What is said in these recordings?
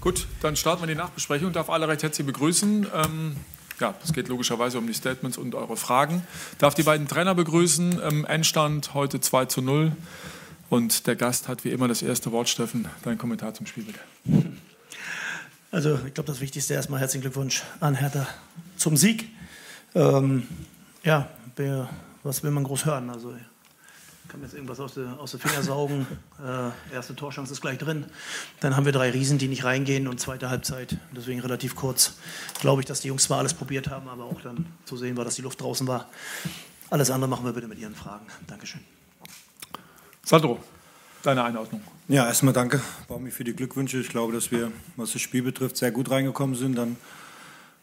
Gut, dann starten wir die Nachbesprechung. Ich darf alle recht herzlich begrüßen. Ähm, ja, es geht logischerweise um die Statements und eure Fragen. Ich darf die beiden Trainer begrüßen. Ähm, Endstand heute 2 zu 0. Und der Gast hat wie immer das erste Wort. Steffen, dein Kommentar zum Spiel bitte. Also ich glaube, das Wichtigste erstmal herzlichen Glückwunsch an Hertha zum Sieg. Ähm, ja, was will man groß hören? Also kann mir jetzt irgendwas aus der, aus der Finger saugen. Äh, erste Torchance ist gleich drin. Dann haben wir drei Riesen, die nicht reingehen und zweite Halbzeit. Deswegen relativ kurz. Glaube ich, dass die Jungs zwar alles probiert haben, aber auch dann zu sehen war, dass die Luft draußen war. Alles andere machen wir bitte mit Ihren Fragen. Dankeschön. Sandro, deine Einordnung. Ja, erstmal danke, Baumi, für die Glückwünsche. Ich glaube, dass wir, was das Spiel betrifft, sehr gut reingekommen sind. Dann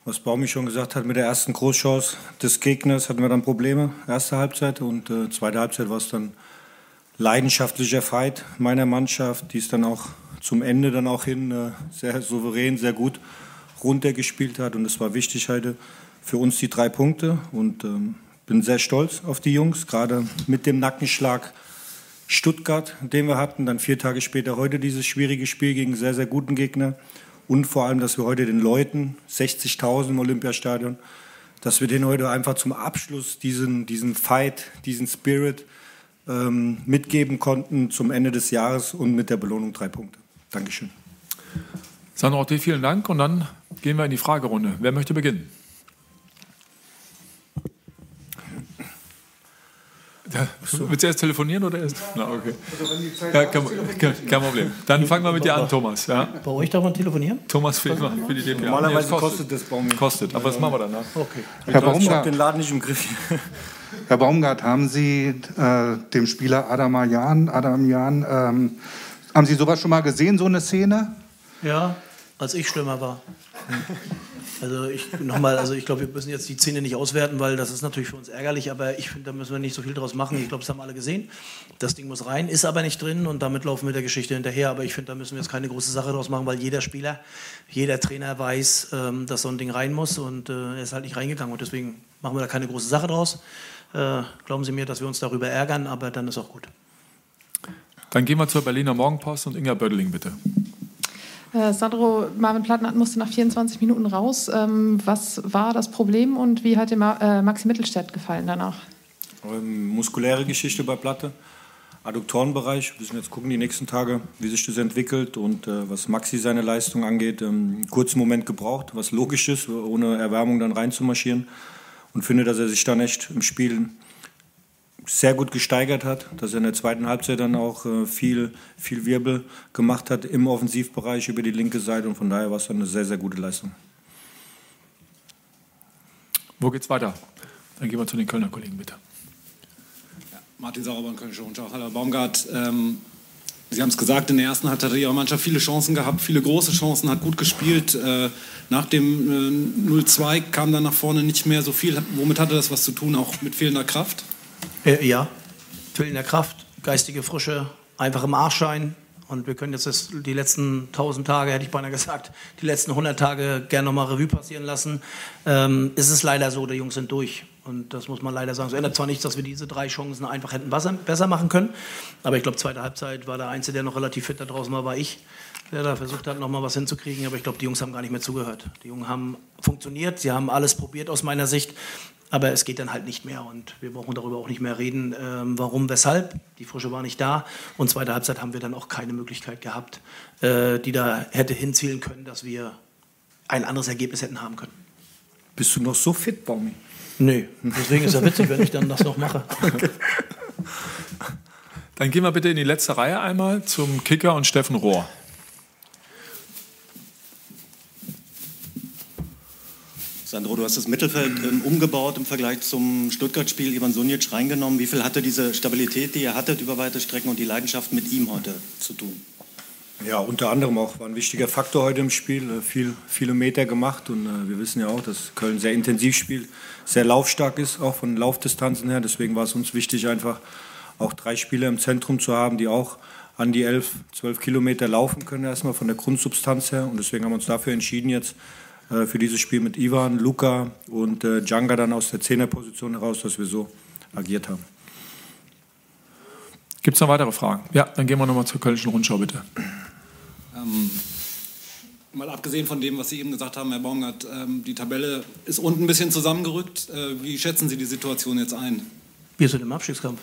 was Baumi schon gesagt hat, mit der ersten Großchance des Gegners hatten wir dann Probleme, erste Halbzeit. Und äh, zweite Halbzeit war es dann leidenschaftlicher Fight meiner Mannschaft, die es dann auch zum Ende dann auch hin äh, sehr souverän, sehr gut runtergespielt hat. Und es war wichtig heute für uns die drei Punkte. Und ähm, bin sehr stolz auf die Jungs, gerade mit dem Nackenschlag Stuttgart, den wir hatten. Dann vier Tage später heute dieses schwierige Spiel gegen sehr, sehr guten Gegner und vor allem, dass wir heute den Leuten, 60.000 im Olympiastadion, dass wir denen heute einfach zum Abschluss diesen, diesen Fight, diesen Spirit ähm, mitgeben konnten zum Ende des Jahres und mit der Belohnung drei Punkte. Dankeschön. Sandro, vielen Dank und dann gehen wir in die Fragerunde. Wer möchte beginnen? Ja, willst du erst telefonieren oder erst? Na, okay. Ja, kein, kein, kein, Problem. Dann fangen wir mit dir an, Thomas. Ja? Bei euch darf man telefonieren? Thomas für, für die DPA. Normalerweise nee, kostet das Baum. Kostet, aber das machen wir danach. Okay. Herr Baumgart, den Laden nicht im Griff. Herr Baumgart, haben Sie äh, dem Spieler Adam Jan, Adam Jan, ähm, haben Sie sowas schon mal gesehen, so eine Szene? Ja, als ich schlimmer war. Also ich nochmal, also ich glaube, wir müssen jetzt die Szene nicht auswerten, weil das ist natürlich für uns ärgerlich, aber ich finde, da müssen wir nicht so viel draus machen. Ich glaube, das haben alle gesehen. Das Ding muss rein, ist aber nicht drin und damit laufen wir der Geschichte hinterher. Aber ich finde, da müssen wir jetzt keine große Sache draus machen, weil jeder Spieler, jeder Trainer weiß, ähm, dass so ein Ding rein muss und äh, er ist halt nicht reingegangen und deswegen machen wir da keine große Sache draus. Äh, glauben Sie mir, dass wir uns darüber ärgern, aber dann ist auch gut. Dann gehen wir zur Berliner Morgenpost und Inga Bödeling bitte. Äh, Sandro, Marvin Plattenhardt musste nach 24 Minuten raus. Ähm, was war das Problem und wie hat Ma äh, Maxi Mittelstädt gefallen danach? Ähm, muskuläre Geschichte bei Platte, Adduktorenbereich. Wir müssen jetzt gucken die nächsten Tage, wie sich das entwickelt und äh, was Maxi seine Leistung angeht. Ähm, einen kurzen Moment gebraucht, was logisch ist, ohne Erwärmung dann reinzumarschieren und finde, dass er sich dann echt im Spiel sehr gut gesteigert hat, dass er in der zweiten Halbzeit dann auch äh, viel, viel Wirbel gemacht hat im Offensivbereich über die linke Seite und von daher war es dann eine sehr, sehr gute Leistung. Wo geht's weiter? Dann gehen wir zu den Kölner Kollegen, bitte. Ja, Martin Sauerborn, Kölnische Rundschau. Hallo Baumgart. Ähm, Sie haben es gesagt, in der ersten Halbzeit hat Ihre Mannschaft viele Chancen gehabt, viele große Chancen, hat gut gespielt. Äh, nach dem äh, 0-2 kam dann nach vorne nicht mehr so viel. Womit hatte das was zu tun, auch mit fehlender Kraft? Äh, ja, der Kraft, geistige Frische, einfach im Arsch sein. Und wir können jetzt das, die letzten 1000 Tage, hätte ich beinahe gesagt, die letzten 100 Tage gerne nochmal Revue passieren lassen. Ähm, es ist leider so, die Jungs sind durch. Und das muss man leider sagen. Es ändert zwar nichts, dass wir diese drei Chancen einfach hätten besser machen können. Aber ich glaube, zweite Halbzeit war der Einzige, der noch relativ fit da draußen war, war ich, der da versucht hat, nochmal was hinzukriegen. Aber ich glaube, die Jungs haben gar nicht mehr zugehört. Die Jungs haben funktioniert, sie haben alles probiert aus meiner Sicht. Aber es geht dann halt nicht mehr und wir brauchen darüber auch nicht mehr reden, ähm, warum, weshalb. Die Frische war nicht da und zweite Halbzeit haben wir dann auch keine Möglichkeit gehabt, äh, die da hätte hinzielen können, dass wir ein anderes Ergebnis hätten haben können. Bist du noch so fit, Baumi? Nee, deswegen ist es ja witzig, wenn ich dann das noch mache. Dann gehen wir bitte in die letzte Reihe einmal zum Kicker und Steffen Rohr. Sandro, du hast das Mittelfeld ähm, umgebaut im Vergleich zum Stuttgart-Spiel. Ivan Sunic reingenommen. Wie viel hatte diese Stabilität, die ihr hattet über weite Strecken und die Leidenschaft mit ihm heute zu tun? Ja, unter anderem auch war ein wichtiger Faktor heute im Spiel. Äh, viel, viele Meter gemacht und äh, wir wissen ja auch, dass Köln sehr intensiv spielt, sehr laufstark ist, auch von Laufdistanzen her. Deswegen war es uns wichtig, einfach auch drei Spieler im Zentrum zu haben, die auch an die 11, 12 Kilometer laufen können, erstmal von der Grundsubstanz her. Und deswegen haben wir uns dafür entschieden, jetzt für dieses Spiel mit Ivan, Luca und äh, Djanga dann aus der Zehnerposition heraus, dass wir so agiert haben. Gibt es noch weitere Fragen? Ja, dann gehen wir nochmal zur Kölnischen Rundschau, bitte. Ähm, Mal abgesehen von dem, was Sie eben gesagt haben, Herr Baumgart, ähm, die Tabelle ist unten ein bisschen zusammengerückt. Äh, wie schätzen Sie die Situation jetzt ein? Wir sind im Abstiegskampf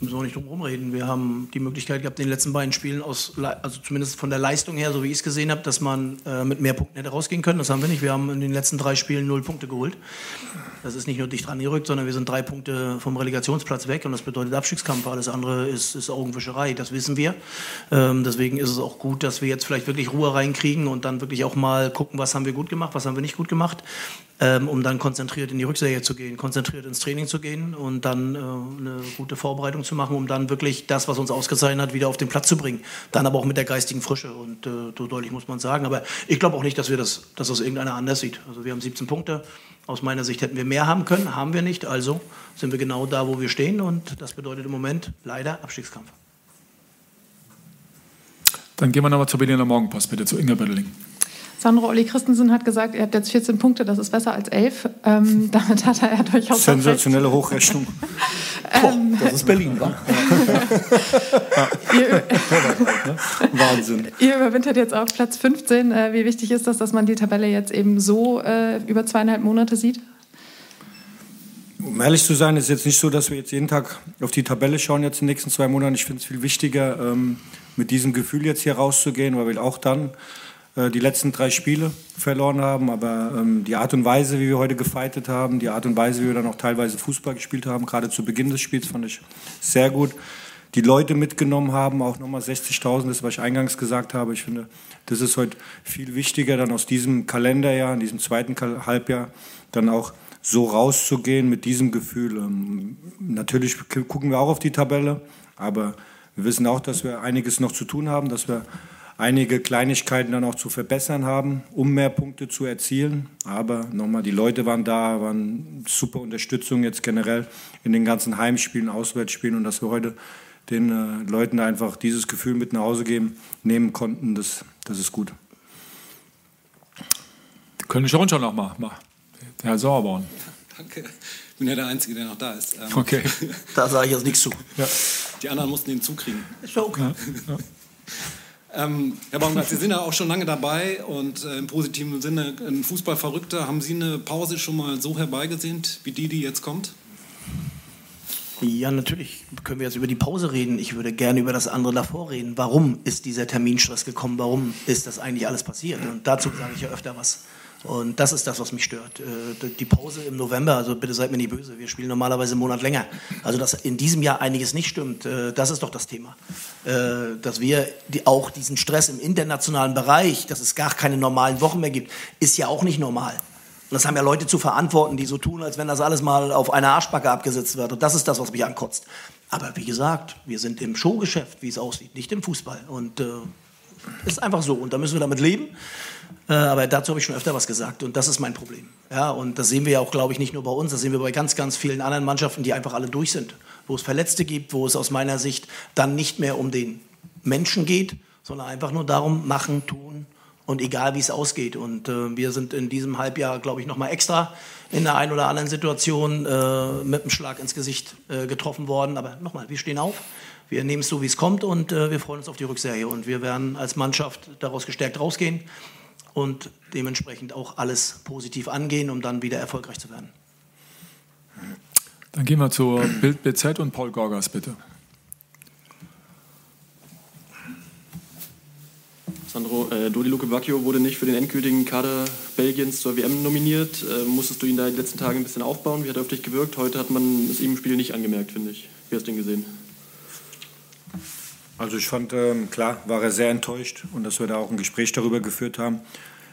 müssen wir nicht drum herum reden. Wir haben die Möglichkeit gehabt, in den letzten beiden Spielen, aus, also zumindest von der Leistung her, so wie ich es gesehen habe, dass man äh, mit mehr Punkten hätte rausgehen können. Das haben wir nicht. Wir haben in den letzten drei Spielen null Punkte geholt. Das ist nicht nur dicht dran gerückt, sondern wir sind drei Punkte vom Relegationsplatz weg und das bedeutet Abstiegskampf. Alles andere ist, ist Augenwischerei, das wissen wir. Ähm, deswegen ist es auch gut, dass wir jetzt vielleicht wirklich Ruhe reinkriegen und dann wirklich auch mal gucken, was haben wir gut gemacht, was haben wir nicht gut gemacht ähm, um dann konzentriert in die Rückserie zu gehen, konzentriert ins Training zu gehen und dann äh, eine gute Vorbereitung zu machen, um dann wirklich das, was uns ausgezeichnet hat, wieder auf den Platz zu bringen. Dann aber auch mit der geistigen Frische und äh, so deutlich muss man sagen. Aber ich glaube auch nicht, dass wir das, dass das irgendeiner anders sieht. Also wir haben 17 Punkte. Aus meiner Sicht hätten wir mehr haben können, haben wir nicht. Also sind wir genau da, wo wir stehen und das bedeutet im Moment leider Abstiegskampf. Dann gehen wir nochmal zur Berliner Morgenpost, bitte, zu Inge Bödeling. Sandro Olli Christensen hat gesagt, ihr habt jetzt 14 Punkte, das ist besser als 11. Ähm, damit hat er ja durchaus. Sensationelle Hochrechnung. ähm, das ist Berlin, wa? ihr, Wahnsinn. Ihr überwintert jetzt auf Platz 15. Äh, wie wichtig ist das, dass man die Tabelle jetzt eben so äh, über zweieinhalb Monate sieht? Um ehrlich zu sein, ist es jetzt nicht so, dass wir jetzt jeden Tag auf die Tabelle schauen, jetzt in den nächsten zwei Monaten. Ich finde es viel wichtiger, ähm, mit diesem Gefühl jetzt hier rauszugehen, weil wir auch dann die letzten drei Spiele verloren haben, aber ähm, die Art und Weise, wie wir heute gefeitet haben, die Art und Weise, wie wir dann auch teilweise Fußball gespielt haben, gerade zu Beginn des Spiels, fand ich sehr gut. Die Leute mitgenommen haben, auch nochmal 60.000, das was ich eingangs gesagt habe. Ich finde, das ist heute viel wichtiger, dann aus diesem Kalenderjahr, in diesem zweiten Halbjahr, dann auch so rauszugehen mit diesem Gefühl. Ähm, natürlich gucken wir auch auf die Tabelle, aber wir wissen auch, dass wir einiges noch zu tun haben, dass wir einige Kleinigkeiten dann auch zu verbessern haben, um mehr Punkte zu erzielen. Aber nochmal, die Leute waren da, waren super Unterstützung jetzt generell in den ganzen Heimspielen, Auswärtsspielen und dass wir heute den äh, Leuten einfach dieses Gefühl mit nach Hause geben, nehmen konnten, das, das ist gut. Können ich schon nochmal, Herr Sauerborn. Danke. Ich bin ja der Einzige, der noch da ist. Ähm, okay. Da sage ich jetzt nichts zu. Ja. Die anderen mussten ihn zukriegen. Ist ja okay. Ja. Ja. Ähm, Herr Baumgart, Sie sind ja auch schon lange dabei und äh, im positiven Sinne ein Fußballverrückter. Haben Sie eine Pause schon mal so herbeigesehnt, wie die, die jetzt kommt? Ja, natürlich können wir jetzt über die Pause reden. Ich würde gerne über das andere davor reden. Warum ist dieser Terminstress gekommen? Warum ist das eigentlich alles passiert? Und dazu sage ich ja öfter was. Und das ist das, was mich stört. Äh, die Pause im November, also bitte seid mir nicht böse, wir spielen normalerweise einen Monat länger. Also dass in diesem Jahr einiges nicht stimmt, äh, das ist doch das Thema. Äh, dass wir auch diesen Stress im internationalen Bereich, dass es gar keine normalen Wochen mehr gibt, ist ja auch nicht normal. Und das haben ja Leute zu verantworten, die so tun, als wenn das alles mal auf einer Arschbacke abgesetzt wird. Und das ist das, was mich ankotzt. Aber wie gesagt, wir sind im Showgeschäft, wie es aussieht, nicht im Fußball. Und äh, ist einfach so. Und da müssen wir damit leben. Äh, aber dazu habe ich schon öfter was gesagt und das ist mein Problem. Ja, und das sehen wir ja auch, glaube ich, nicht nur bei uns, das sehen wir bei ganz, ganz vielen anderen Mannschaften, die einfach alle durch sind, wo es Verletzte gibt, wo es aus meiner Sicht dann nicht mehr um den Menschen geht, sondern einfach nur darum, machen, tun und egal wie es ausgeht. Und äh, wir sind in diesem Halbjahr, glaube ich, nochmal extra in der einen oder anderen Situation äh, mit einem Schlag ins Gesicht äh, getroffen worden. Aber nochmal, wir stehen auf. Wir nehmen es so, wie es kommt und äh, wir freuen uns auf die Rückserie. Und wir werden als Mannschaft daraus gestärkt rausgehen und dementsprechend auch alles positiv angehen, um dann wieder erfolgreich zu werden. Dann gehen wir zur Bild BZ und Paul Gorgas, bitte. Sandro, äh, Dodi Luke Bacchio wurde nicht für den endgültigen Kader Belgiens zur WM nominiert. Äh, musstest du ihn da die letzten Tage ein bisschen aufbauen? Wie hat er auf dich gewirkt? Heute hat man es ihm im Spiel nicht angemerkt, finde ich. Wie hast du ihn gesehen? Also ich fand, ähm, klar, war er sehr enttäuscht und dass wir da auch ein Gespräch darüber geführt haben,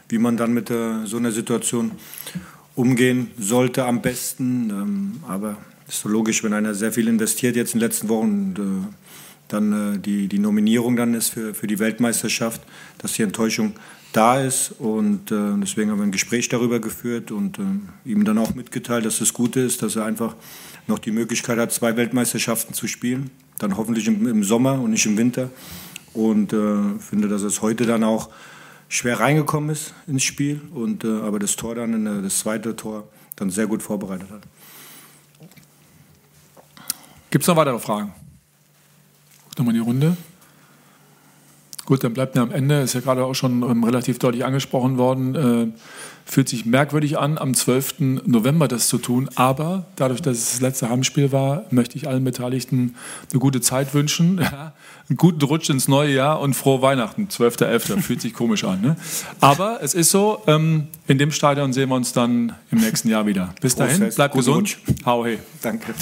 wie man dann mit äh, so einer Situation umgehen sollte am besten. Ähm, aber ist so logisch, wenn einer sehr viel investiert jetzt in den letzten Wochen und äh, dann äh, die, die Nominierung dann ist für, für die Weltmeisterschaft, dass die Enttäuschung da ist. Und äh, deswegen haben wir ein Gespräch darüber geführt und äh, ihm dann auch mitgeteilt, dass das Gute ist, dass er einfach noch die Möglichkeit hat, zwei Weltmeisterschaften zu spielen. Dann hoffentlich im, im Sommer und nicht im Winter. Und äh, finde, dass es heute dann auch schwer reingekommen ist ins Spiel. Und, äh, aber das Tor dann, der, das zweite Tor, dann sehr gut vorbereitet hat. Gibt es noch weitere Fragen? Nochmal die Runde. Gut, dann bleibt mir am Ende, ist ja gerade auch schon ähm, relativ deutlich angesprochen worden, äh, fühlt sich merkwürdig an, am 12. November das zu tun. Aber dadurch, dass es das letzte Heimspiel war, möchte ich allen Beteiligten eine gute Zeit wünschen. Ja, einen guten Rutsch ins neue Jahr und frohe Weihnachten. 12.11. fühlt sich komisch an. Ne? Aber es ist so, ähm, in dem Stadion sehen wir uns dann im nächsten Jahr wieder. Bis dahin, bleibt gesund. Rutsch. Hau hey. Danke.